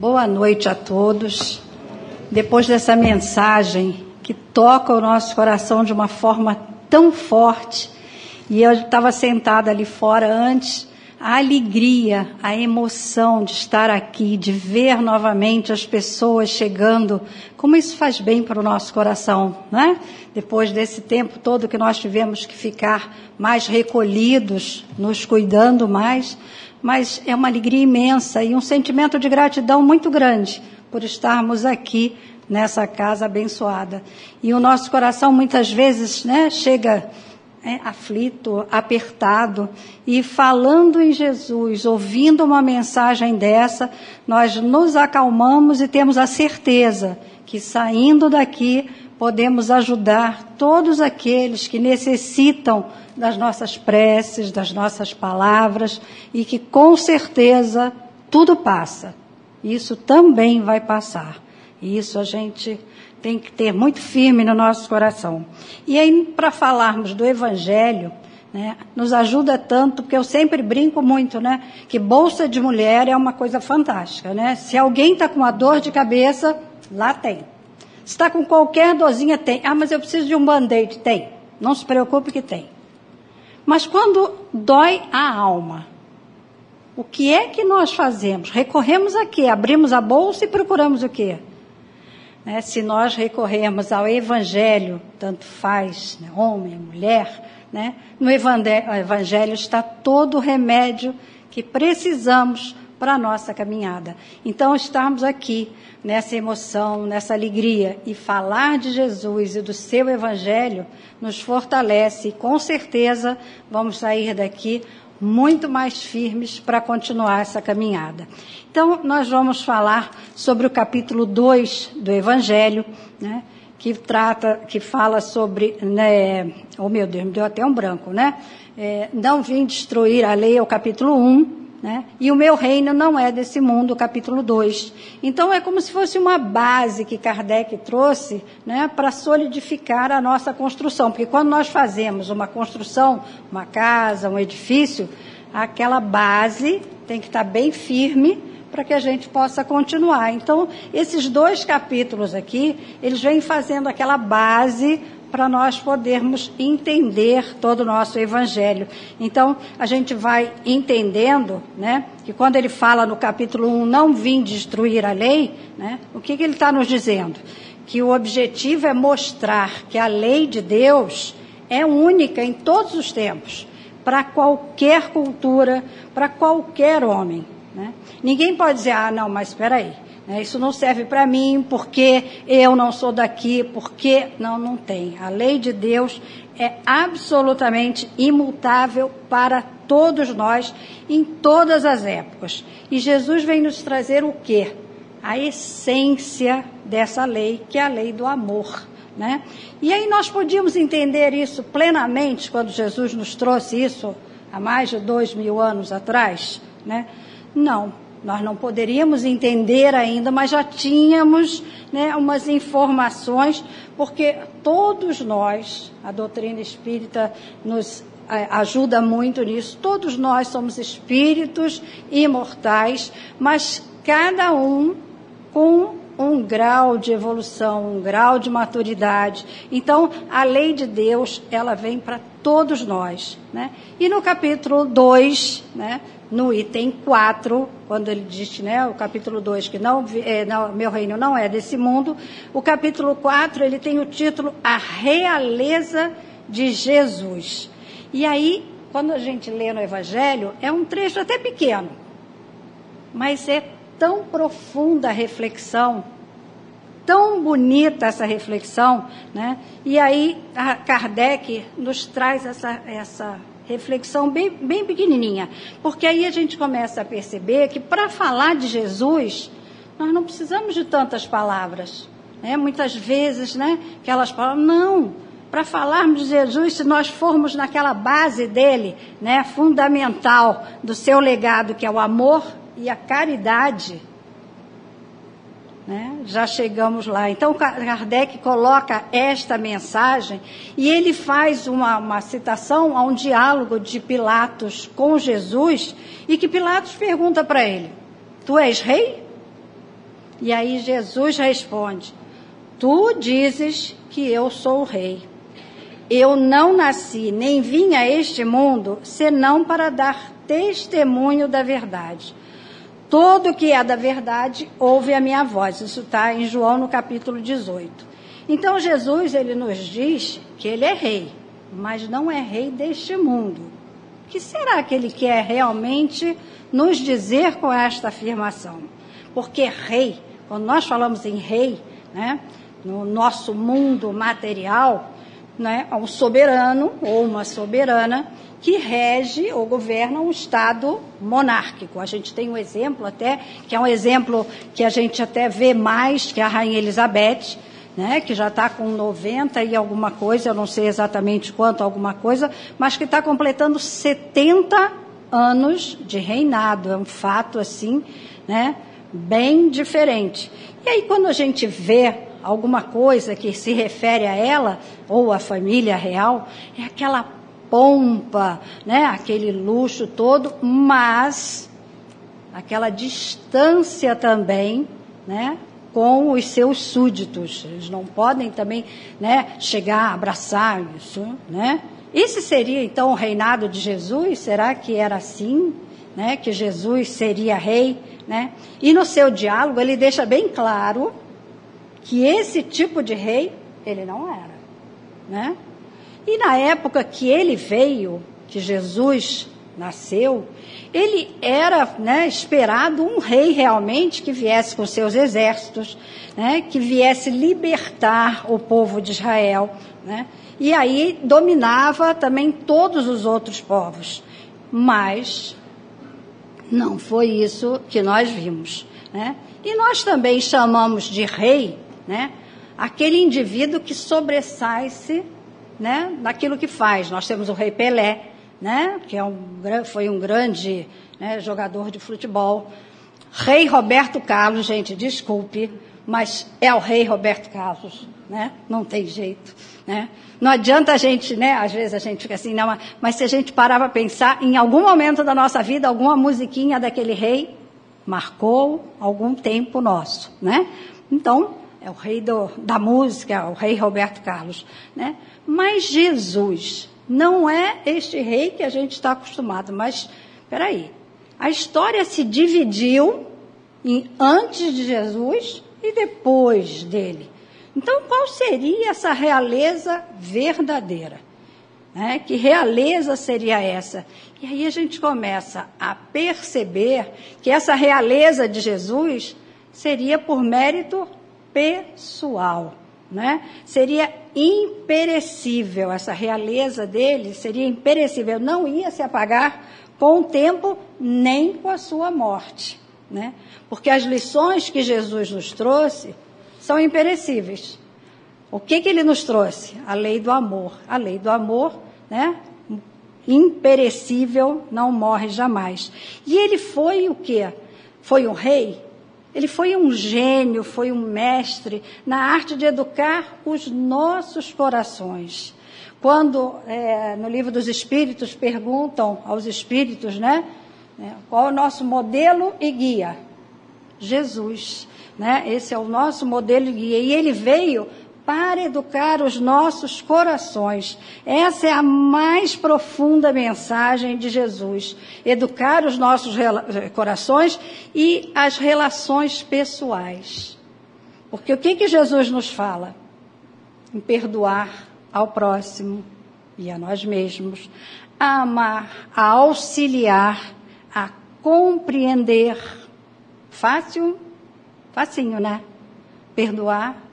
Boa noite a todos. Depois dessa mensagem que toca o nosso coração de uma forma tão forte, e eu estava sentada ali fora antes, a alegria, a emoção de estar aqui, de ver novamente as pessoas chegando, como isso faz bem para o nosso coração, né? Depois desse tempo todo que nós tivemos que ficar mais recolhidos, nos cuidando mais, mas é uma alegria imensa e um sentimento de gratidão muito grande por estarmos aqui nessa casa abençoada. E o nosso coração muitas vezes né, chega é, aflito, apertado, e falando em Jesus, ouvindo uma mensagem dessa, nós nos acalmamos e temos a certeza que saindo daqui podemos ajudar todos aqueles que necessitam das nossas preces, das nossas palavras e que com certeza tudo passa. Isso também vai passar. Isso a gente tem que ter muito firme no nosso coração. E aí, para falarmos do Evangelho, né, nos ajuda tanto, porque eu sempre brinco muito, né, que bolsa de mulher é uma coisa fantástica, né? Se alguém está com uma dor de cabeça, lá tem. Se está com qualquer dorzinha, tem. Ah, mas eu preciso de um band-aid. Tem. Não se preocupe que tem. Mas quando dói a alma, o que é que nós fazemos? Recorremos a quê? Abrimos a bolsa e procuramos o quê? Né? Se nós recorrermos ao Evangelho, tanto faz, né? homem, mulher, né? no Evangelho está todo o remédio que precisamos para a nossa caminhada. Então, estarmos aqui nessa emoção, nessa alegria e falar de Jesus e do seu Evangelho nos fortalece e com certeza vamos sair daqui muito mais firmes para continuar essa caminhada. Então, nós vamos falar sobre o capítulo 2 do Evangelho, né, que trata, que fala sobre, né, oh meu Deus, me deu até um branco, né? É, não vim destruir a lei, é o capítulo 1, um, né? E o meu reino não é desse mundo, capítulo 2. Então é como se fosse uma base que Kardec trouxe né, para solidificar a nossa construção. Porque quando nós fazemos uma construção, uma casa, um edifício, aquela base tem que estar bem firme para que a gente possa continuar. Então, esses dois capítulos aqui, eles vêm fazendo aquela base para nós podermos entender todo o nosso evangelho. Então, a gente vai entendendo, né, que quando ele fala no capítulo 1, não vim destruir a lei, né, o que, que ele está nos dizendo? Que o objetivo é mostrar que a lei de Deus é única em todos os tempos, para qualquer cultura, para qualquer homem. Ninguém pode dizer, ah, não, mas espera aí, né? Isso não serve para mim porque eu não sou daqui, porque. Não, não tem. A lei de Deus é absolutamente imutável para todos nós, em todas as épocas. E Jesus vem nos trazer o quê? A essência dessa lei, que é a lei do amor. Né? E aí nós podíamos entender isso plenamente quando Jesus nos trouxe isso há mais de dois mil anos atrás? Né? Não, nós não poderíamos entender ainda, mas já tínhamos né, umas informações, porque todos nós, a doutrina espírita nos é, ajuda muito nisso, todos nós somos espíritos imortais, mas cada um com um grau de evolução, um grau de maturidade. Então, a lei de Deus, ela vem para todos nós. Né? E no capítulo 2, né, no item 4, quando ele diz, né, o capítulo 2, que não, é, não, meu reino não é desse mundo, o capítulo 4, ele tem o título A Realeza de Jesus. E aí, quando a gente lê no Evangelho, é um trecho até pequeno, mas é tão profunda a reflexão, tão bonita essa reflexão, né? E aí, Kardec nos traz essa, essa reflexão bem, bem pequenininha, porque aí a gente começa a perceber que para falar de Jesus, nós não precisamos de tantas palavras. Né? Muitas vezes, né, aquelas palavras, não. Para falarmos de Jesus, se nós formos naquela base dele, né, fundamental do seu legado, que é o amor e a caridade, né? Já chegamos lá. Então, Kardec coloca esta mensagem e ele faz uma, uma citação a um diálogo de Pilatos com Jesus e que Pilatos pergunta para ele: Tu és rei? E aí Jesus responde: Tu dizes que eu sou o rei. Eu não nasci nem vim a este mundo senão para dar testemunho da verdade. Todo que é da verdade ouve a minha voz. Isso está em João no capítulo 18. Então Jesus ele nos diz que ele é rei, mas não é rei deste mundo. O que será que ele quer realmente nos dizer com esta afirmação? Porque rei, quando nós falamos em rei, né, no nosso mundo material, né, um soberano ou uma soberana que rege ou governa um Estado monárquico. A gente tem um exemplo até, que é um exemplo que a gente até vê mais, que é a Rainha Elizabeth, né, que já está com 90 e alguma coisa, eu não sei exatamente quanto, alguma coisa, mas que está completando 70 anos de reinado. É um fato, assim, né, bem diferente. E aí, quando a gente vê alguma coisa que se refere a ela, ou a família real, é aquela pompa, né? aquele luxo todo, mas aquela distância também, né? com os seus súditos. Eles não podem também, né, chegar abraçar isso, né? Esse seria então o reinado de Jesus? Será que era assim, né, que Jesus seria rei, né? E no seu diálogo ele deixa bem claro que esse tipo de rei ele não era, né? E na época que ele veio, que Jesus nasceu, ele era né, esperado um rei realmente que viesse com seus exércitos, né, que viesse libertar o povo de Israel. Né, e aí dominava também todos os outros povos. Mas não foi isso que nós vimos. Né? E nós também chamamos de rei né, aquele indivíduo que sobressai-se né, naquilo que faz. Nós temos o Rei Pelé, né, que é um, foi um grande né, jogador de futebol. Rei Roberto Carlos, gente, desculpe, mas é o Rei Roberto Carlos, né? Não tem jeito, né? Não adianta a gente, né? Às vezes a gente fica assim, não, mas se a gente parar para pensar, em algum momento da nossa vida, alguma musiquinha daquele rei marcou algum tempo nosso, né? Então, é o rei do, da música, o rei Roberto Carlos, né? Mas Jesus não é este rei que a gente está acostumado. Mas, peraí, a história se dividiu em antes de Jesus e depois dele. Então, qual seria essa realeza verdadeira? Né? Que realeza seria essa? E aí a gente começa a perceber que essa realeza de Jesus seria por mérito pessoal né? Seria imperecível, essa realeza dele seria imperecível, não ia se apagar com o tempo nem com a sua morte, né? Porque as lições que Jesus nos trouxe são imperecíveis. O que que ele nos trouxe? A lei do amor. A lei do amor, né? Imperecível, não morre jamais. E ele foi o quê? Foi um rei ele foi um gênio, foi um mestre na arte de educar os nossos corações. Quando é, no livro dos Espíritos perguntam aos Espíritos, né, né, qual é o nosso modelo e guia? Jesus, né? Esse é o nosso modelo e guia. E ele veio para educar os nossos corações. Essa é a mais profunda mensagem de Jesus: educar os nossos corações e as relações pessoais. Porque o que, que Jesus nos fala? Em perdoar ao próximo e a nós mesmos, a amar, a auxiliar, a compreender. Fácil? Facinho, né? Perdoar,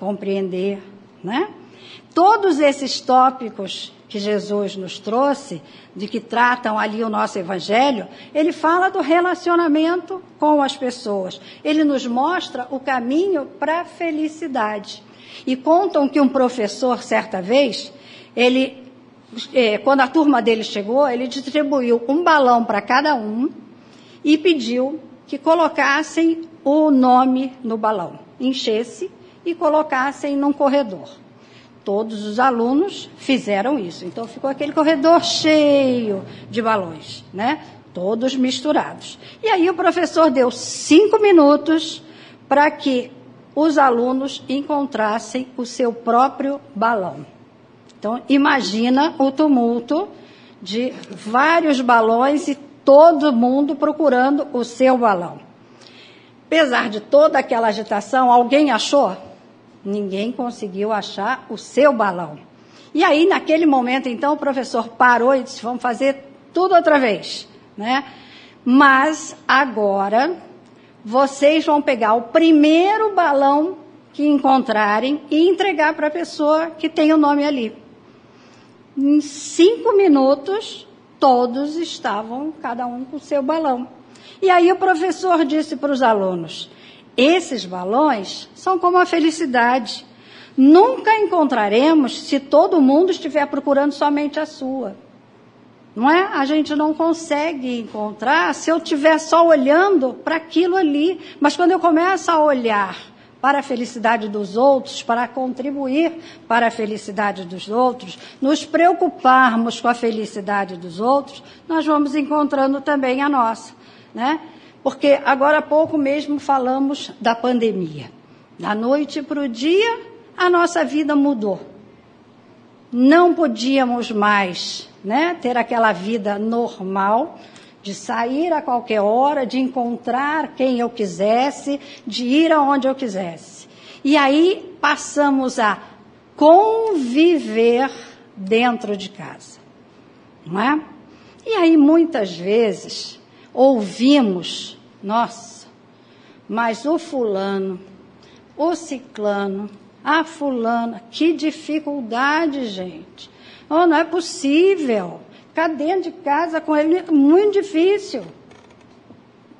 compreender, né? Todos esses tópicos que Jesus nos trouxe, de que tratam ali o nosso evangelho, ele fala do relacionamento com as pessoas. Ele nos mostra o caminho para a felicidade. E contam que um professor, certa vez, ele, é, quando a turma dele chegou, ele distribuiu um balão para cada um e pediu que colocassem o nome no balão. Enchesse e colocassem num corredor. Todos os alunos fizeram isso. Então ficou aquele corredor cheio de balões, né? Todos misturados. E aí o professor deu cinco minutos para que os alunos encontrassem o seu próprio balão. Então, imagina o tumulto de vários balões e todo mundo procurando o seu balão. Apesar de toda aquela agitação, alguém achou? Ninguém conseguiu achar o seu balão. E aí, naquele momento, então, o professor parou e disse: vamos fazer tudo outra vez. Né? Mas agora vocês vão pegar o primeiro balão que encontrarem e entregar para a pessoa que tem o nome ali. Em cinco minutos, todos estavam, cada um com o seu balão. E aí o professor disse para os alunos: esses balões são como a felicidade. Nunca encontraremos se todo mundo estiver procurando somente a sua. Não é? A gente não consegue encontrar se eu estiver só olhando para aquilo ali. Mas quando eu começo a olhar para a felicidade dos outros, para contribuir para a felicidade dos outros, nos preocuparmos com a felicidade dos outros, nós vamos encontrando também a nossa, né? Porque agora há pouco mesmo falamos da pandemia. Da noite para o dia, a nossa vida mudou. Não podíamos mais né, ter aquela vida normal, de sair a qualquer hora, de encontrar quem eu quisesse, de ir aonde eu quisesse. E aí passamos a conviver dentro de casa. Não é? E aí muitas vezes ouvimos, nossa, mas o fulano, o ciclano, a fulana, que dificuldade, gente. Oh, não é possível. Ficar dentro de casa com ele é muito difícil.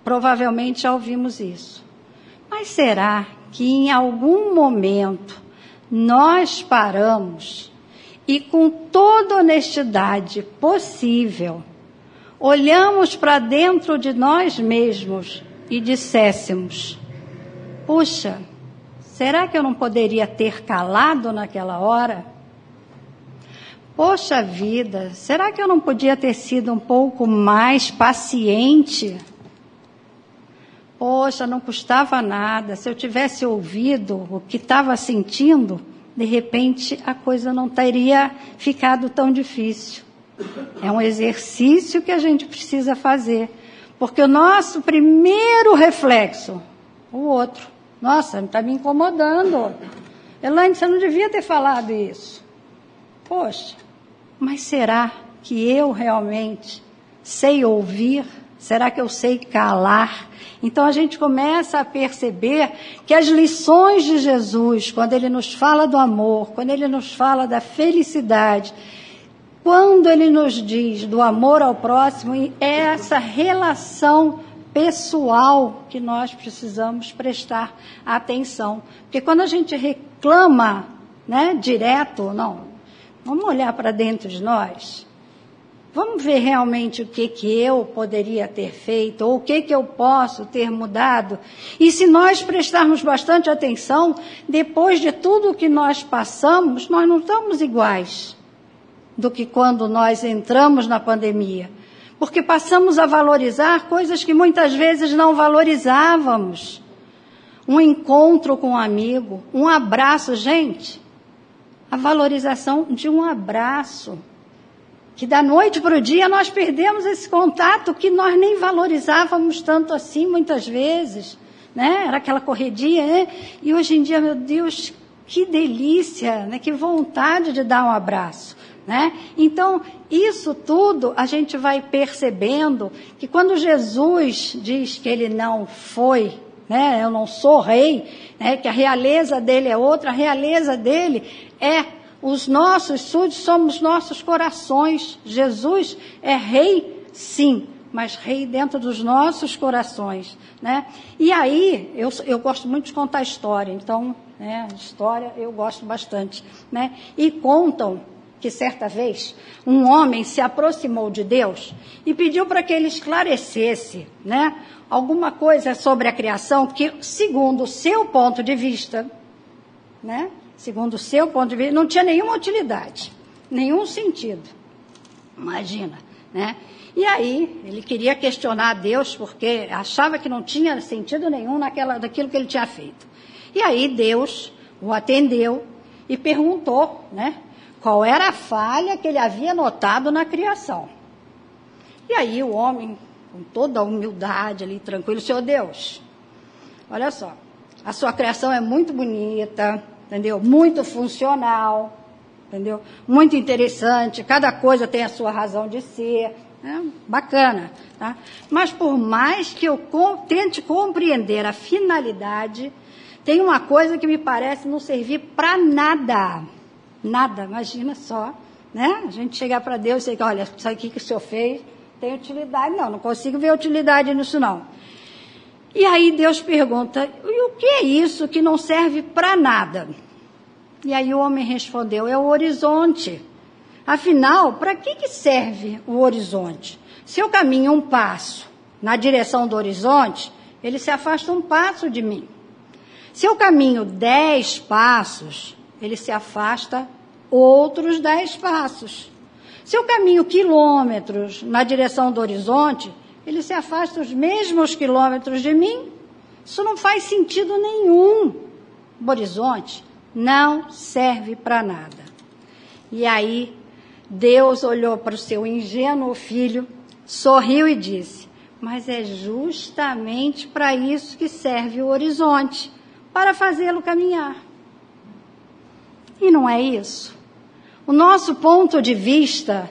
Provavelmente já ouvimos isso. Mas será que em algum momento nós paramos e, com toda honestidade possível, olhamos para dentro de nós mesmos e disséssemos: Puxa, será que eu não poderia ter calado naquela hora? Poxa vida, será que eu não podia ter sido um pouco mais paciente? Poxa, não custava nada. Se eu tivesse ouvido o que estava sentindo, de repente a coisa não teria ficado tão difícil. É um exercício que a gente precisa fazer. Porque o nosso primeiro reflexo, o outro. Nossa, está me incomodando. Elaine, você não devia ter falado isso. Poxa, mas será que eu realmente sei ouvir? Será que eu sei calar? Então a gente começa a perceber que as lições de Jesus, quando ele nos fala do amor, quando ele nos fala da felicidade, quando ele nos diz do amor ao próximo, é essa relação pessoal que nós precisamos prestar atenção. Porque quando a gente reclama, né, direto, não, Vamos olhar para dentro de nós. Vamos ver realmente o que, que eu poderia ter feito, ou o que, que eu posso ter mudado. E se nós prestarmos bastante atenção, depois de tudo o que nós passamos, nós não estamos iguais do que quando nós entramos na pandemia. Porque passamos a valorizar coisas que muitas vezes não valorizávamos. Um encontro com um amigo, um abraço, gente a valorização de um abraço. Que da noite para o dia nós perdemos esse contato que nós nem valorizávamos tanto assim muitas vezes. Né? Era aquela corredia, né? E hoje em dia, meu Deus, que delícia, né? que vontade de dar um abraço. Né? Então, isso tudo a gente vai percebendo que quando Jesus diz que ele não foi, né? eu não sou rei, né? que a realeza dele é outra, a realeza dele é os nossos súditos, somos nossos corações. Jesus é rei, sim, mas rei dentro dos nossos corações, né? E aí, eu, eu gosto muito de contar história, então, né, história eu gosto bastante, né? E contam que certa vez um homem se aproximou de Deus e pediu para que ele esclarecesse, né, alguma coisa sobre a criação que, segundo o seu ponto de vista, né, segundo o seu ponto de vista, não tinha nenhuma utilidade, nenhum sentido. Imagina, né? E aí, ele queria questionar a Deus porque achava que não tinha sentido nenhum naquela, daquilo que ele tinha feito. E aí Deus o atendeu e perguntou, né? Qual era a falha que ele havia notado na criação. E aí o homem, com toda a humildade ali, tranquilo, Senhor Deus, olha só, a sua criação é muito bonita, entendeu? Muito funcional, entendeu? Muito interessante, cada coisa tem a sua razão de ser, é, bacana, tá? Mas por mais que eu tente compreender a finalidade, tem uma coisa que me parece não servir para nada. Nada, imagina só, né? A gente chegar para Deus e dizer, olha, isso aqui que o senhor fez tem utilidade. Não, não consigo ver utilidade nisso não. E aí Deus pergunta, e o que é isso que não serve para nada? E aí o homem respondeu, é o horizonte. Afinal, para que, que serve o horizonte? Se eu caminho um passo na direção do horizonte, ele se afasta um passo de mim. Se eu caminho dez passos, ele se afasta outros dez passos. Se eu caminho quilômetros na direção do horizonte, ele se afasta os mesmos quilômetros de mim. Isso não faz sentido nenhum. O horizonte não serve para nada. E aí Deus olhou para o seu ingênuo filho, sorriu e disse: Mas é justamente para isso que serve o horizonte para fazê-lo caminhar. E não é isso. O nosso ponto de vista,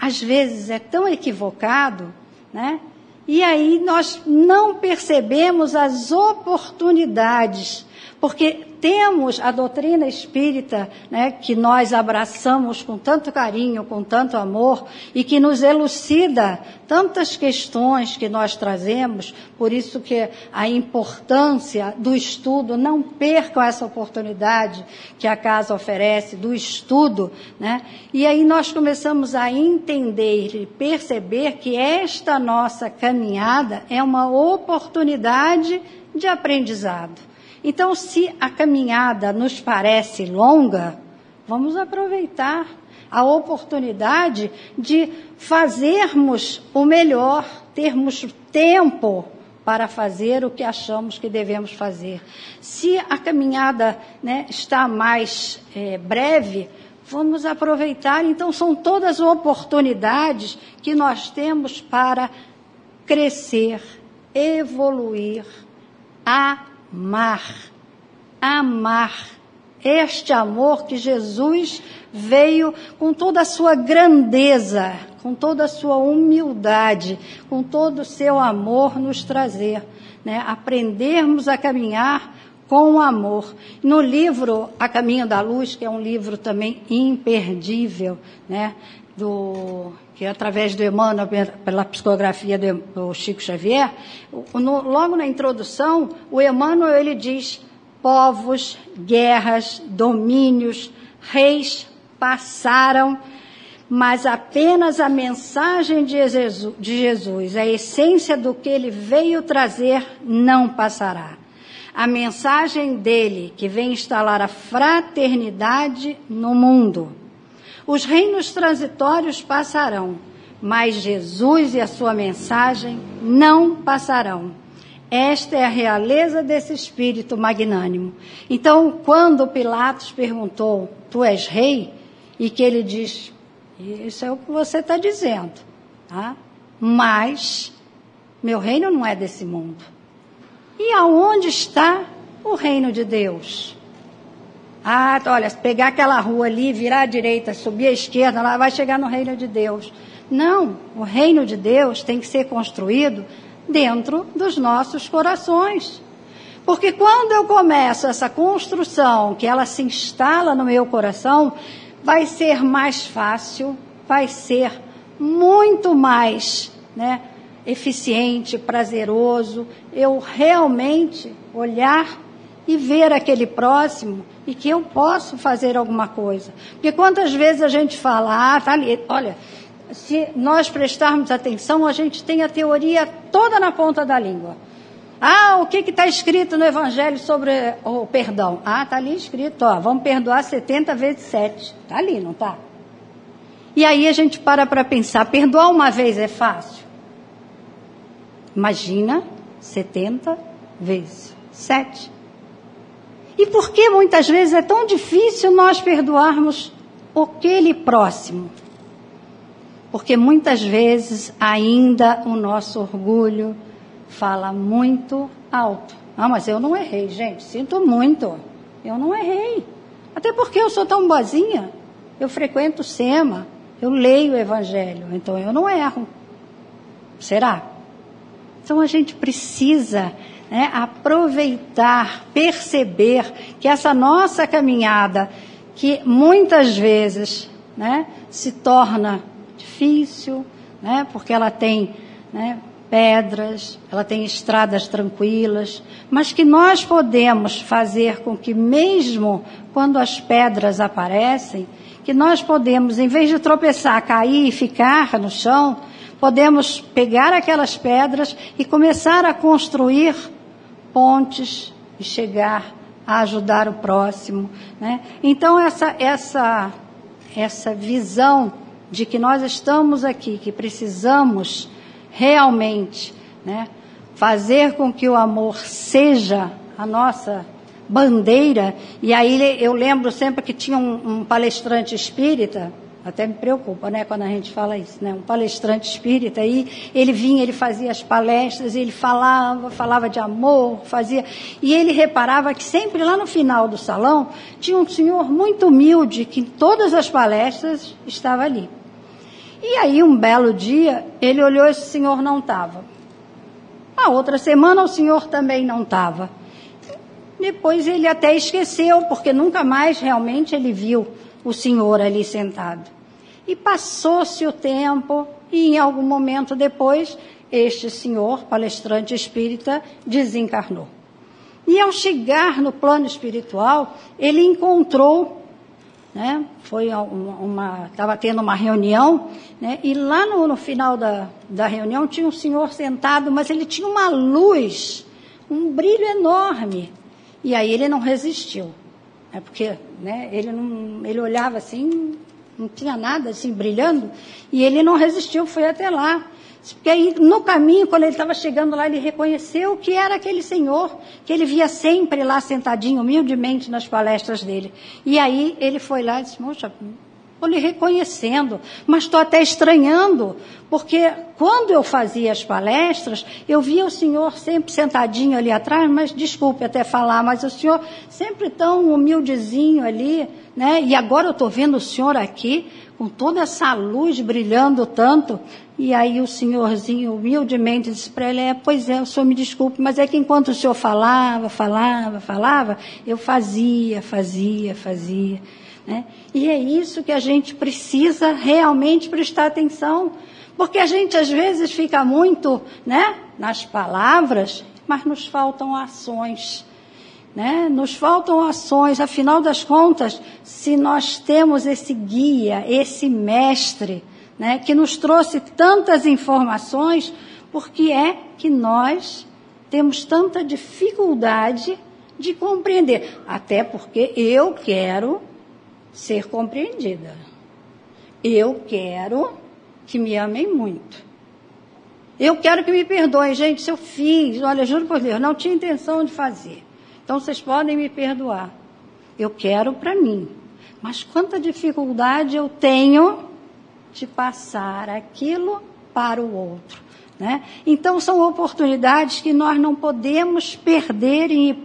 às vezes, é tão equivocado, né? E aí nós não percebemos as oportunidades porque temos a doutrina espírita, né, que nós abraçamos com tanto carinho, com tanto amor, e que nos elucida tantas questões que nós trazemos, por isso que a importância do estudo, não percam essa oportunidade que a casa oferece, do estudo, né? E aí nós começamos a entender e perceber que esta nossa caminhada é uma oportunidade de aprendizado. Então, se a caminhada nos parece longa, vamos aproveitar a oportunidade de fazermos o melhor, termos tempo para fazer o que achamos que devemos fazer. Se a caminhada né, está mais é, breve, vamos aproveitar. Então, são todas oportunidades que nós temos para crescer, evoluir, a amar, amar. Este amor que Jesus veio com toda a sua grandeza, com toda a sua humildade, com todo o seu amor nos trazer, né? Aprendermos a caminhar com amor. No livro A Caminho da Luz, que é um livro também imperdível, né? Do que através do Emmanuel, pela psicografia do Chico Xavier, no, logo na introdução, o Emmanuel ele diz: povos, guerras, domínios, reis passaram, mas apenas a mensagem de Jesus, de Jesus, a essência do que ele veio trazer, não passará. A mensagem dele, que vem instalar a fraternidade no mundo os reinos transitórios passarão, mas Jesus e a sua mensagem não passarão. Esta é a realeza desse espírito magnânimo. Então, quando Pilatos perguntou: Tu és rei? E que ele diz: Isso é o que você está dizendo, tá? Mas meu reino não é desse mundo. E aonde está o reino de Deus? Ah, olha, pegar aquela rua ali, virar à direita, subir à esquerda, lá vai chegar no reino de Deus. Não, o reino de Deus tem que ser construído dentro dos nossos corações. Porque quando eu começo essa construção, que ela se instala no meu coração, vai ser mais fácil, vai ser muito mais né, eficiente, prazeroso, eu realmente olhar e ver aquele próximo e que eu posso fazer alguma coisa. Porque quantas vezes a gente fala, ah, tá ali, olha, se nós prestarmos atenção, a gente tem a teoria toda na ponta da língua. Ah, o que está escrito no Evangelho sobre o perdão? Ah, está ali escrito, ó, vamos perdoar 70 vezes 7. Está ali, não está? E aí a gente para para pensar: perdoar uma vez é fácil? Imagina 70 vezes 7. E por que muitas vezes é tão difícil nós perdoarmos aquele próximo? Porque muitas vezes ainda o nosso orgulho fala muito alto. Ah, mas eu não errei, gente, sinto muito. Eu não errei. Até porque eu sou tão boazinha. Eu frequento o SEMA, eu leio o Evangelho, então eu não erro. Será? Então a gente precisa né, aproveitar, perceber que essa nossa caminhada, que muitas vezes né, se torna difícil, né, porque ela tem né, pedras, ela tem estradas tranquilas, mas que nós podemos fazer com que, mesmo quando as pedras aparecem, que nós podemos, em vez de tropeçar, cair e ficar no chão, podemos pegar aquelas pedras e começar a construir pontes e chegar a ajudar o próximo. Né? Então, essa, essa, essa visão de que nós estamos aqui, que precisamos realmente né, fazer com que o amor seja a nossa bandeira, e aí eu lembro sempre que tinha um, um palestrante espírita, até me preocupa, né, quando a gente fala isso, né? Um palestrante espírita aí, ele vinha, ele fazia as palestras, ele falava, falava de amor, fazia, e ele reparava que sempre lá no final do salão tinha um senhor muito humilde que em todas as palestras estava ali. E aí um belo dia ele olhou esse senhor não estava. A outra semana o senhor também não estava. Depois ele até esqueceu, porque nunca mais realmente ele viu o senhor ali sentado. E passou-se o tempo, e em algum momento depois, este senhor, palestrante espírita, desencarnou. E ao chegar no plano espiritual, ele encontrou, né, foi uma, estava tendo uma reunião, né, e lá no, no final da, da reunião tinha um senhor sentado, mas ele tinha uma luz, um brilho enorme. E aí ele não resistiu. É porque né, ele, não, ele olhava assim, não tinha nada assim brilhando, e ele não resistiu, foi até lá. Porque aí, no caminho, quando ele estava chegando lá, ele reconheceu que era aquele senhor que ele via sempre lá sentadinho, humildemente, nas palestras dele. E aí ele foi lá e disse, moxa, estou lhe reconhecendo, mas estou até estranhando, porque quando eu fazia as palestras, eu via o senhor sempre sentadinho ali atrás, mas desculpe até falar, mas o senhor sempre tão humildezinho ali, né? E agora eu estou vendo o senhor aqui, com toda essa luz brilhando tanto, e aí o senhorzinho humildemente disse para ele, é, pois é, o senhor me desculpe, mas é que enquanto o senhor falava, falava, falava, eu fazia, fazia, fazia. Né? E é isso que a gente precisa realmente prestar atenção, porque a gente às vezes fica muito né, nas palavras, mas nos faltam ações. Né? Nos faltam ações, afinal das contas, se nós temos esse guia, esse mestre, né, que nos trouxe tantas informações, por que é que nós temos tanta dificuldade de compreender? Até porque eu quero ser compreendida. Eu quero que me amem muito. Eu quero que me perdoem, gente, se eu fiz, olha, juro por Deus, não tinha intenção de fazer. Então vocês podem me perdoar. Eu quero para mim. Mas quanta dificuldade eu tenho de passar aquilo para o outro. Né? Então, são oportunidades que nós não podemos perder em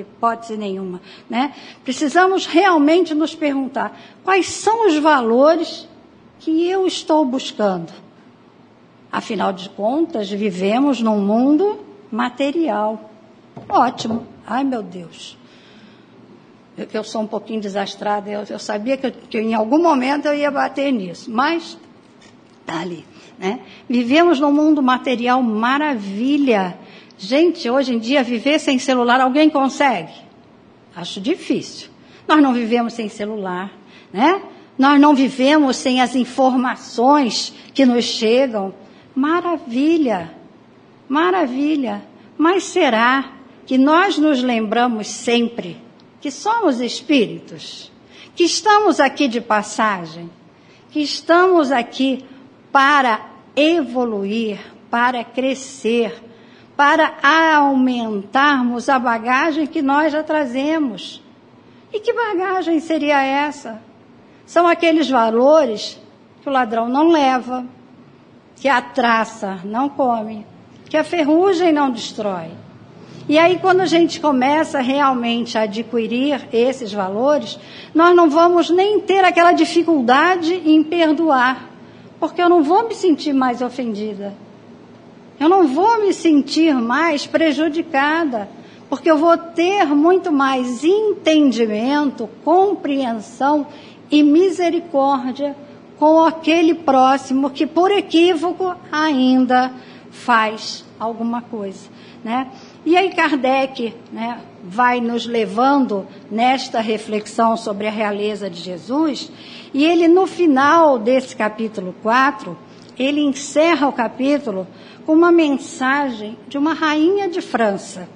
hipótese nenhuma. Né? Precisamos realmente nos perguntar quais são os valores que eu estou buscando. Afinal de contas, vivemos num mundo material. Ótimo. Ai, meu Deus. Eu, eu sou um pouquinho desastrada, eu, eu sabia que, eu, que em algum momento eu ia bater nisso, mas está ali. Né? Vivemos num mundo material maravilha. Gente, hoje em dia, viver sem celular, alguém consegue? Acho difícil. Nós não vivemos sem celular, né? Nós não vivemos sem as informações que nos chegam. Maravilha, maravilha. Mas será que nós nos lembramos sempre que somos espíritos? Que estamos aqui de passagem? que estamos aqui para evoluir, para crescer, para aumentarmos a bagagem que nós já trazemos. E que bagagem seria essa? São aqueles valores que o ladrão não leva, que a traça não come, que a ferrugem não destrói. E aí, quando a gente começa realmente a adquirir esses valores, nós não vamos nem ter aquela dificuldade em perdoar, porque eu não vou me sentir mais ofendida. Eu não vou me sentir mais prejudicada, porque eu vou ter muito mais entendimento, compreensão e misericórdia com aquele próximo que, por equívoco, ainda faz alguma coisa, né? E aí Kardec né, vai nos levando nesta reflexão sobre a realeza de Jesus, e ele no final desse capítulo 4, ele encerra o capítulo com uma mensagem de uma rainha de França,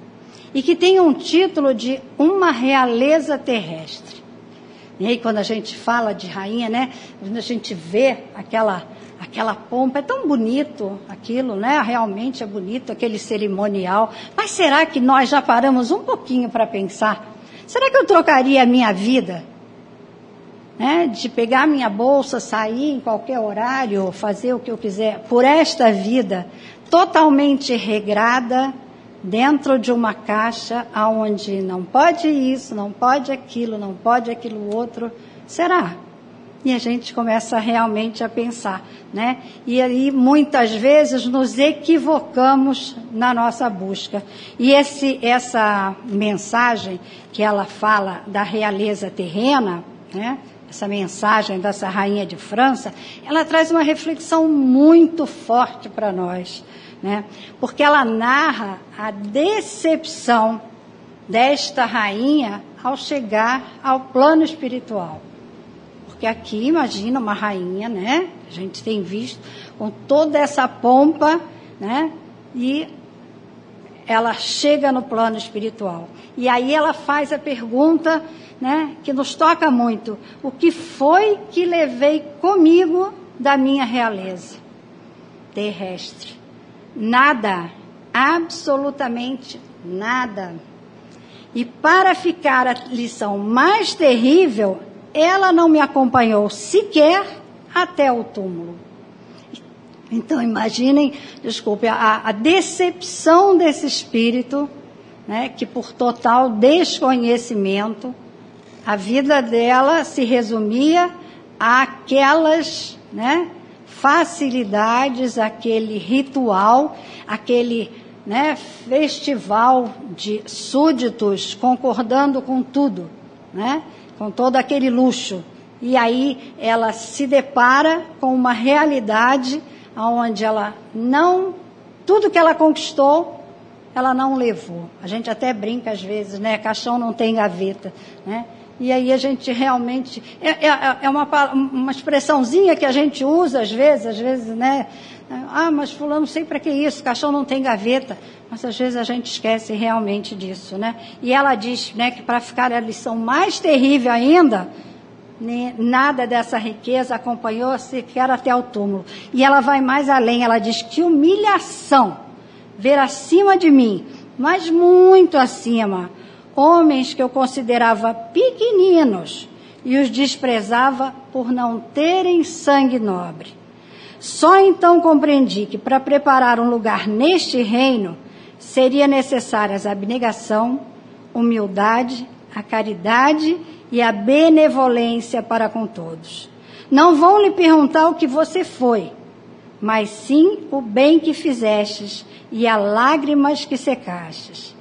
e que tem um título de Uma Realeza Terrestre. E aí quando a gente fala de rainha, né, quando a gente vê aquela aquela pompa, é tão bonito aquilo, né? Realmente é bonito aquele cerimonial. Mas será que nós já paramos um pouquinho para pensar? Será que eu trocaria a minha vida? Né? De pegar minha bolsa, sair em qualquer horário, fazer o que eu quiser, por esta vida totalmente regrada, dentro de uma caixa onde não pode isso, não pode aquilo, não pode aquilo outro. Será? E a gente começa realmente a pensar, né? E aí muitas vezes nos equivocamos na nossa busca. E esse, essa mensagem que ela fala da realeza terrena, né? Essa mensagem dessa rainha de França, ela traz uma reflexão muito forte para nós, né? Porque ela narra a decepção desta rainha ao chegar ao plano espiritual. Porque aqui, imagina uma rainha, né? A gente tem visto com toda essa pompa, né? E ela chega no plano espiritual. E aí ela faz a pergunta, né? Que nos toca muito: o que foi que levei comigo da minha realeza terrestre? Nada, absolutamente nada. E para ficar a lição mais terrível, ela não me acompanhou sequer até o túmulo. Então imaginem, desculpe, a, a decepção desse espírito, né, que por total desconhecimento, a vida dela se resumia àquelas né, facilidades, aquele ritual, aquele né, festival de súditos concordando com tudo, né? com todo aquele luxo. E aí ela se depara com uma realidade onde ela não, tudo que ela conquistou, ela não levou. A gente até brinca às vezes, né? Caixão não tem gaveta, né? E aí a gente realmente. É, é, é uma, uma expressãozinha que a gente usa às vezes, às vezes, né? Ah, mas fulano sei para que isso, caixão não tem gaveta. Mas às vezes a gente esquece realmente disso, né? E ela diz, né, que para ficar a lição mais terrível ainda, nada dessa riqueza acompanhou sequer até o túmulo. E ela vai mais além, ela diz que humilhação ver acima de mim, mas muito acima, homens que eu considerava pequeninos e os desprezava por não terem sangue nobre. Só então compreendi que para preparar um lugar neste reino seria necessárias abnegação, humildade, a caridade e a benevolência para com todos. Não vão lhe perguntar o que você foi, mas sim o bem que fizestes e as lágrimas que secastes.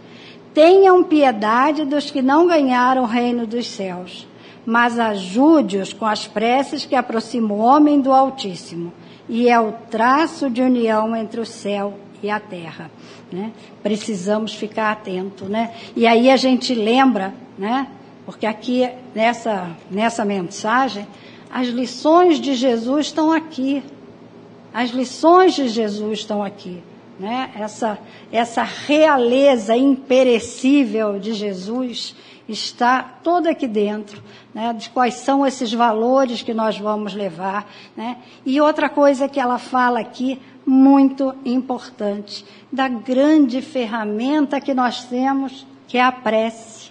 Tenham piedade dos que não ganharam o reino dos céus, mas ajude-os com as preces que aproximam o homem do Altíssimo e é o traço de união entre o céu e a terra. Né? Precisamos ficar atento, né? E aí a gente lembra, né? Porque aqui nessa nessa mensagem as lições de Jesus estão aqui. As lições de Jesus estão aqui, né? Essa essa realeza imperecível de Jesus está todo aqui dentro, né, de quais são esses valores que nós vamos levar. Né? E outra coisa que ela fala aqui, muito importante, da grande ferramenta que nós temos, que é a prece.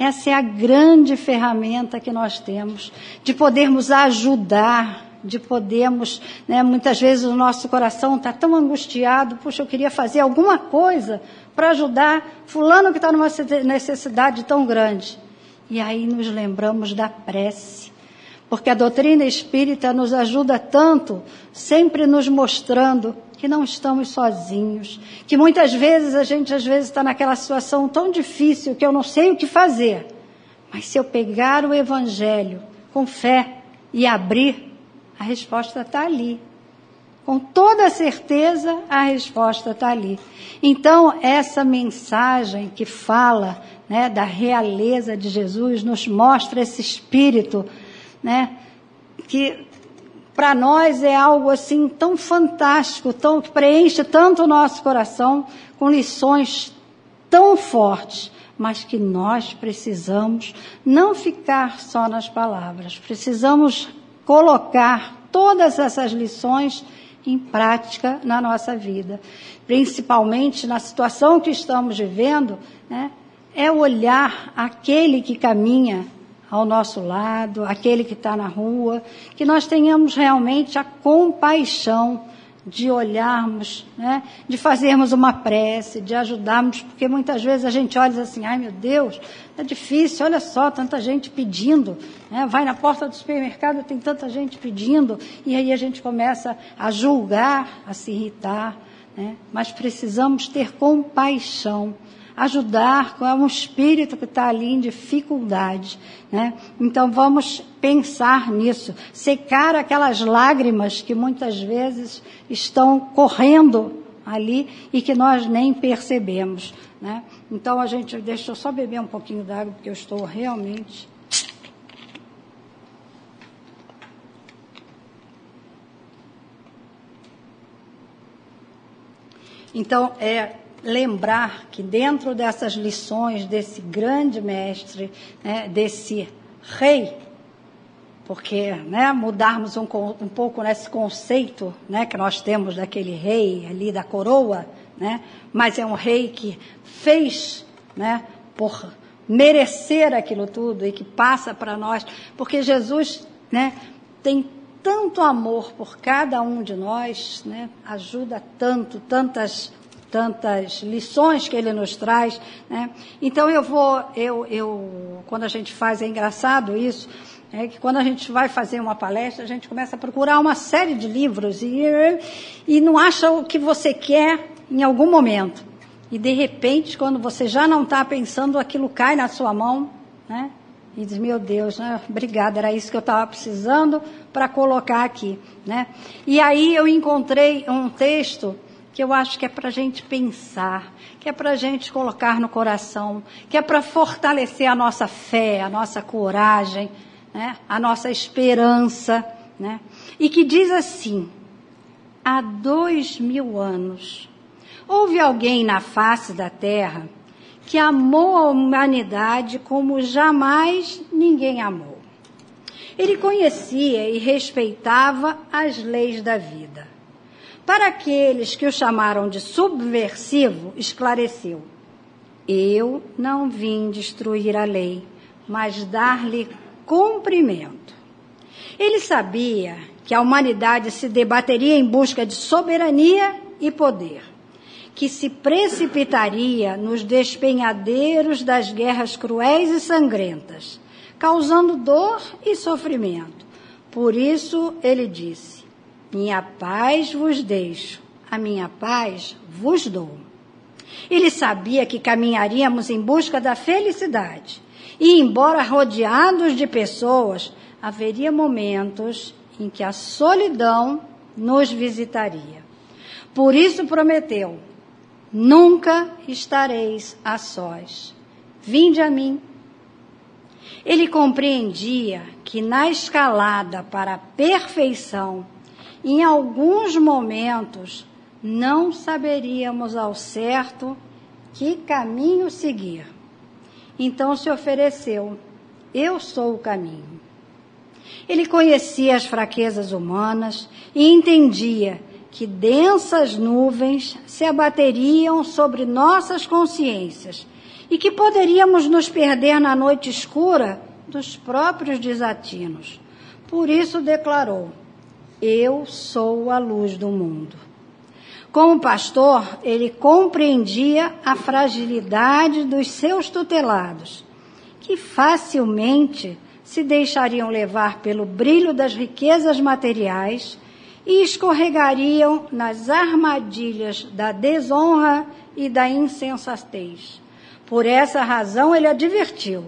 Essa é a grande ferramenta que nós temos, de podermos ajudar, de podermos, né, muitas vezes o nosso coração está tão angustiado, puxa, eu queria fazer alguma coisa para ajudar fulano que está numa necessidade tão grande. E aí nos lembramos da prece. Porque a doutrina espírita nos ajuda tanto, sempre nos mostrando que não estamos sozinhos, que muitas vezes a gente às vezes está naquela situação tão difícil que eu não sei o que fazer. Mas se eu pegar o evangelho com fé e abrir, a resposta está ali. Com toda certeza, a resposta está ali. Então, essa mensagem que fala né, da realeza de Jesus nos mostra esse espírito, né, que para nós é algo assim tão fantástico, tão, que preenche tanto o nosso coração, com lições tão fortes, mas que nós precisamos não ficar só nas palavras, precisamos colocar todas essas lições em prática na nossa vida. Principalmente na situação que estamos vivendo, né, é olhar aquele que caminha ao nosso lado, aquele que está na rua, que nós tenhamos realmente a compaixão de olharmos, né, de fazermos uma prece, de ajudarmos, porque muitas vezes a gente olha assim, ai meu Deus, é difícil, olha só, tanta gente pedindo, né, vai na porta do supermercado, tem tanta gente pedindo, e aí a gente começa a julgar, a se irritar, né, mas precisamos ter compaixão ajudar com um espírito que está ali em dificuldade. Né? Então vamos pensar nisso, secar aquelas lágrimas que muitas vezes estão correndo ali e que nós nem percebemos. Né? Então a gente, deixa eu só beber um pouquinho d'água, porque eu estou realmente. Então, é, lembrar que dentro dessas lições desse grande mestre, né, desse rei, porque né, mudarmos um, um pouco nesse conceito né, que nós temos daquele rei ali da coroa, né, mas é um rei que fez né, por merecer aquilo tudo e que passa para nós, porque Jesus né, tem tanto amor por cada um de nós, né, ajuda tanto, tantas tantas lições que ele nos traz, né? Então eu vou, eu, eu, quando a gente faz, é engraçado isso, é que quando a gente vai fazer uma palestra, a gente começa a procurar uma série de livros e, e não acha o que você quer em algum momento. E de repente, quando você já não está pensando, aquilo cai na sua mão, né? E diz, meu Deus, né? obrigada, era isso que eu estava precisando para colocar aqui. Né? E aí eu encontrei um texto que eu acho que é para a gente pensar, que é para a gente colocar no coração, que é para fortalecer a nossa fé, a nossa coragem, né? a nossa esperança. Né? E que diz assim: há dois mil anos, houve alguém na face da terra que amou a humanidade como jamais ninguém amou. Ele conhecia e respeitava as leis da vida para aqueles que o chamaram de subversivo, esclareceu: Eu não vim destruir a lei, mas dar-lhe cumprimento. Ele sabia que a humanidade se debateria em busca de soberania e poder, que se precipitaria nos despenhadeiros das guerras cruéis e sangrentas, causando dor e sofrimento. Por isso ele disse: minha paz vos deixo, a minha paz vos dou. Ele sabia que caminharíamos em busca da felicidade. E, embora rodeados de pessoas, haveria momentos em que a solidão nos visitaria. Por isso prometeu: nunca estareis a sós. Vinde a mim. Ele compreendia que na escalada para a perfeição em alguns momentos não saberíamos ao certo que caminho seguir. Então se ofereceu: Eu sou o caminho. Ele conhecia as fraquezas humanas e entendia que densas nuvens se abateriam sobre nossas consciências e que poderíamos nos perder na noite escura dos próprios desatinos. Por isso declarou: Eu sou a luz do mundo. Como pastor, ele compreendia a fragilidade dos seus tutelados, que facilmente se deixariam levar pelo brilho das riquezas materiais e escorregariam nas armadilhas da desonra e da insensatez. Por essa razão, ele advertiu: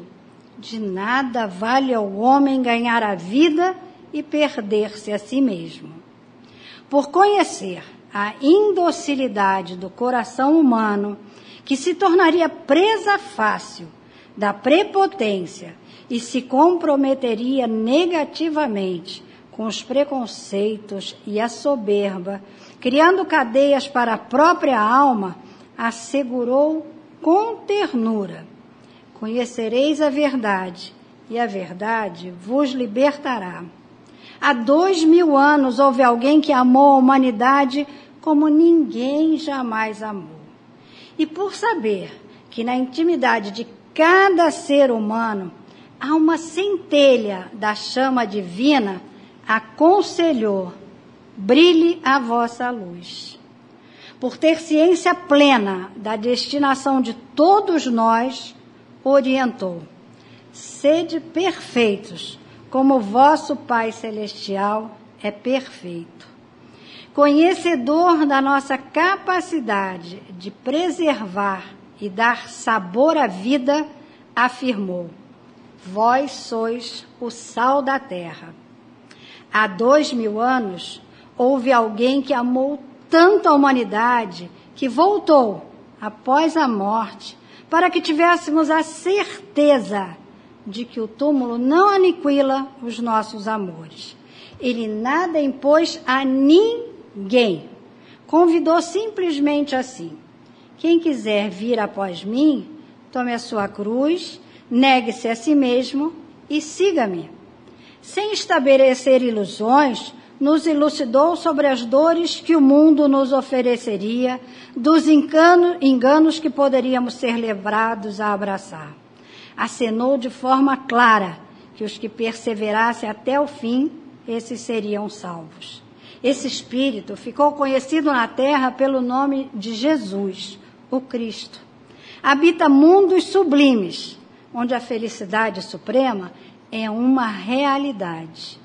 de nada vale ao homem ganhar a vida e perder-se a si mesmo. Por conhecer a indocilidade do coração humano, que se tornaria presa fácil da prepotência e se comprometeria negativamente com os preconceitos e a soberba, criando cadeias para a própria alma, assegurou com ternura: Conhecereis a verdade, e a verdade vos libertará. Há dois mil anos houve alguém que amou a humanidade como ninguém jamais amou. E por saber que na intimidade de cada ser humano há uma centelha da chama divina, aconselhou: brilhe a vossa luz. Por ter ciência plena da destinação de todos nós, orientou: sede perfeitos, como vosso Pai Celestial é perfeito. Conhecedor da nossa capacidade de preservar e dar sabor à vida, afirmou: Vós sois o sal da terra. Há dois mil anos, houve alguém que amou tanto a humanidade que voltou, após a morte, para que tivéssemos a certeza de que o túmulo não aniquila os nossos amores. Ele nada impôs a ninguém. Convidou simplesmente assim: quem quiser vir após mim, tome a sua cruz negue-se a si mesmo e siga-me. Sem estabelecer ilusões, nos elucidou sobre as dores que o mundo nos ofereceria, dos enganos que poderíamos ser levados a abraçar. Acenou de forma clara que os que perseverassem até o fim, esses seriam salvos. Esse Espírito ficou conhecido na terra pelo nome de Jesus, o Cristo. Habita mundos sublimes, onde a felicidade suprema é uma realidade.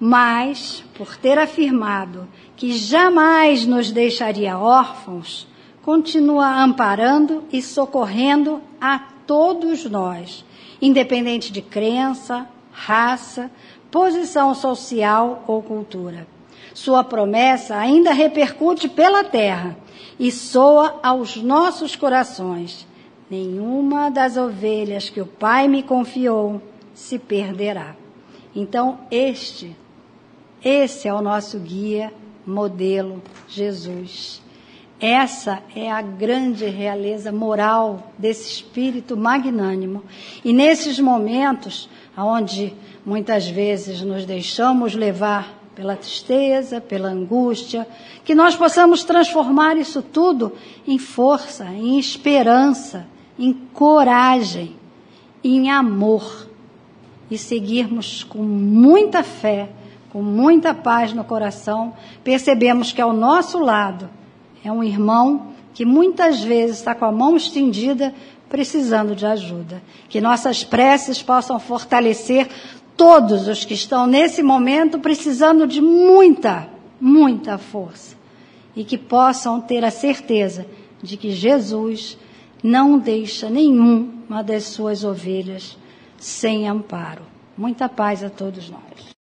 Mas, por ter afirmado que jamais nos deixaria órfãos, continua amparando e socorrendo a todos nós, independente de crença, raça, posição social ou cultura. Sua promessa ainda repercute pela terra e soa aos nossos corações nenhuma das ovelhas que o Pai me confiou se perderá. Então, este, esse é o nosso guia, modelo, Jesus. Essa é a grande realeza moral desse espírito magnânimo. E nesses momentos, onde muitas vezes nos deixamos levar pela tristeza, pela angústia, que nós possamos transformar isso tudo em força, em esperança, em coragem, em amor e seguirmos com muita fé, com muita paz no coração, percebemos que ao nosso lado é um irmão que muitas vezes está com a mão estendida precisando de ajuda. Que nossas preces possam fortalecer todos os que estão nesse momento precisando de muita, muita força. E que possam ter a certeza de que Jesus não deixa nenhuma das suas ovelhas sem amparo. Muita paz a todos nós.